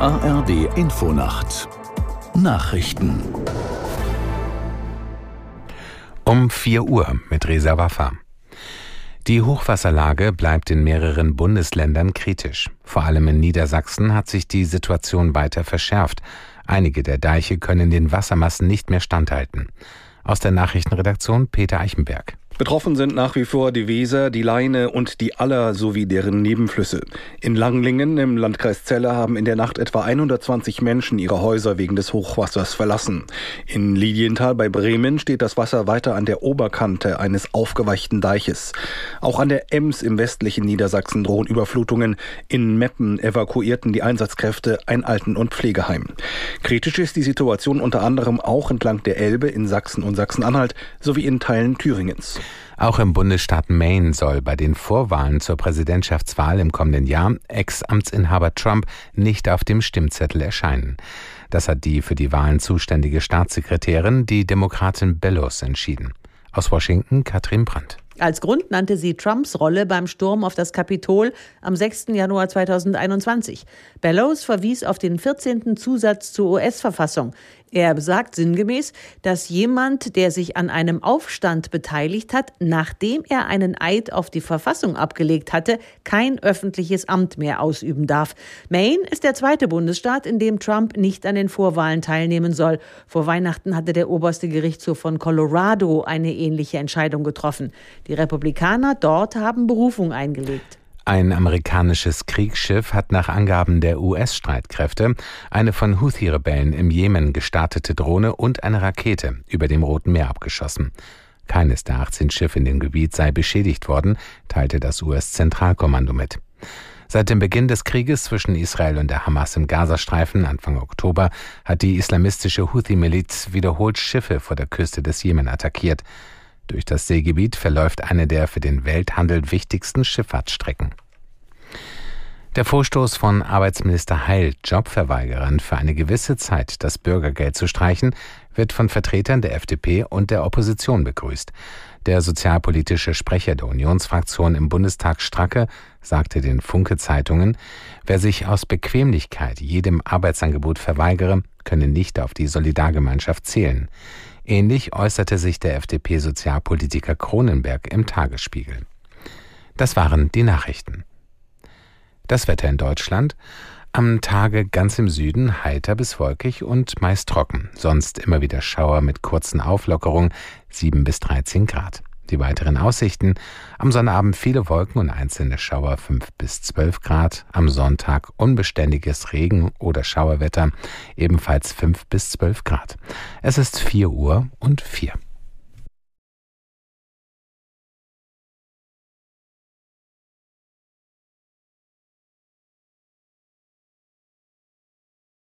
ARD Infonacht Nachrichten um 4 Uhr mit Resa Waffa. Die Hochwasserlage bleibt in mehreren Bundesländern kritisch. Vor allem in Niedersachsen hat sich die Situation weiter verschärft. Einige der Deiche können den Wassermassen nicht mehr standhalten. Aus der Nachrichtenredaktion Peter Eichenberg. Betroffen sind nach wie vor die Weser, die Leine und die Aller sowie deren Nebenflüsse. In Langlingen im Landkreis Celle haben in der Nacht etwa 120 Menschen ihre Häuser wegen des Hochwassers verlassen. In Lilienthal bei Bremen steht das Wasser weiter an der Oberkante eines aufgeweichten Deiches. Auch an der Ems im westlichen Niedersachsen drohen Überflutungen. In Meppen evakuierten die Einsatzkräfte ein Alten- und Pflegeheim. Kritisch ist die Situation unter anderem auch entlang der Elbe in Sachsen und Sachsen-Anhalt sowie in Teilen Thüringens. Auch im Bundesstaat Maine soll bei den Vorwahlen zur Präsidentschaftswahl im kommenden Jahr Ex-Amtsinhaber Trump nicht auf dem Stimmzettel erscheinen. Das hat die für die Wahlen zuständige Staatssekretärin, die Demokratin Bellows, entschieden. Aus Washington Katrin Brandt. Als Grund nannte sie Trumps Rolle beim Sturm auf das Kapitol am 6. Januar 2021. Bellows verwies auf den 14. Zusatz zur US-Verfassung. Er besagt sinngemäß, dass jemand, der sich an einem Aufstand beteiligt hat, nachdem er einen Eid auf die Verfassung abgelegt hatte, kein öffentliches Amt mehr ausüben darf. Maine ist der zweite Bundesstaat, in dem Trump nicht an den Vorwahlen teilnehmen soll. Vor Weihnachten hatte der oberste Gerichtshof von Colorado eine ähnliche Entscheidung getroffen. Die Republikaner dort haben Berufung eingelegt. Ein amerikanisches Kriegsschiff hat nach Angaben der US-Streitkräfte eine von Houthi-Rebellen im Jemen gestartete Drohne und eine Rakete über dem Roten Meer abgeschossen. Keines der 18 Schiffe in dem Gebiet sei beschädigt worden, teilte das US-Zentralkommando mit. Seit dem Beginn des Krieges zwischen Israel und der Hamas im Gazastreifen Anfang Oktober hat die islamistische Houthi-Miliz wiederholt Schiffe vor der Küste des Jemen attackiert. Durch das Seegebiet verläuft eine der für den Welthandel wichtigsten Schifffahrtsstrecken. Der Vorstoß von Arbeitsminister Heil, Jobverweigerern für eine gewisse Zeit das Bürgergeld zu streichen, wird von Vertretern der FDP und der Opposition begrüßt. Der sozialpolitische Sprecher der Unionsfraktion im Bundestag Stracke sagte den Funke Zeitungen, wer sich aus Bequemlichkeit jedem Arbeitsangebot verweigere, könne nicht auf die Solidargemeinschaft zählen. Ähnlich äußerte sich der FDP-Sozialpolitiker Kronenberg im Tagesspiegel. Das waren die Nachrichten. Das Wetter in Deutschland. Am Tage ganz im Süden heiter bis wolkig und meist trocken. Sonst immer wieder Schauer mit kurzen Auflockerungen, 7 bis 13 Grad. Die weiteren Aussichten. Am Sonnabend viele Wolken und einzelne Schauer 5 bis 12 Grad. Am Sonntag unbeständiges Regen- oder Schauerwetter, ebenfalls 5 bis 12 Grad. Es ist 4 Uhr und 4.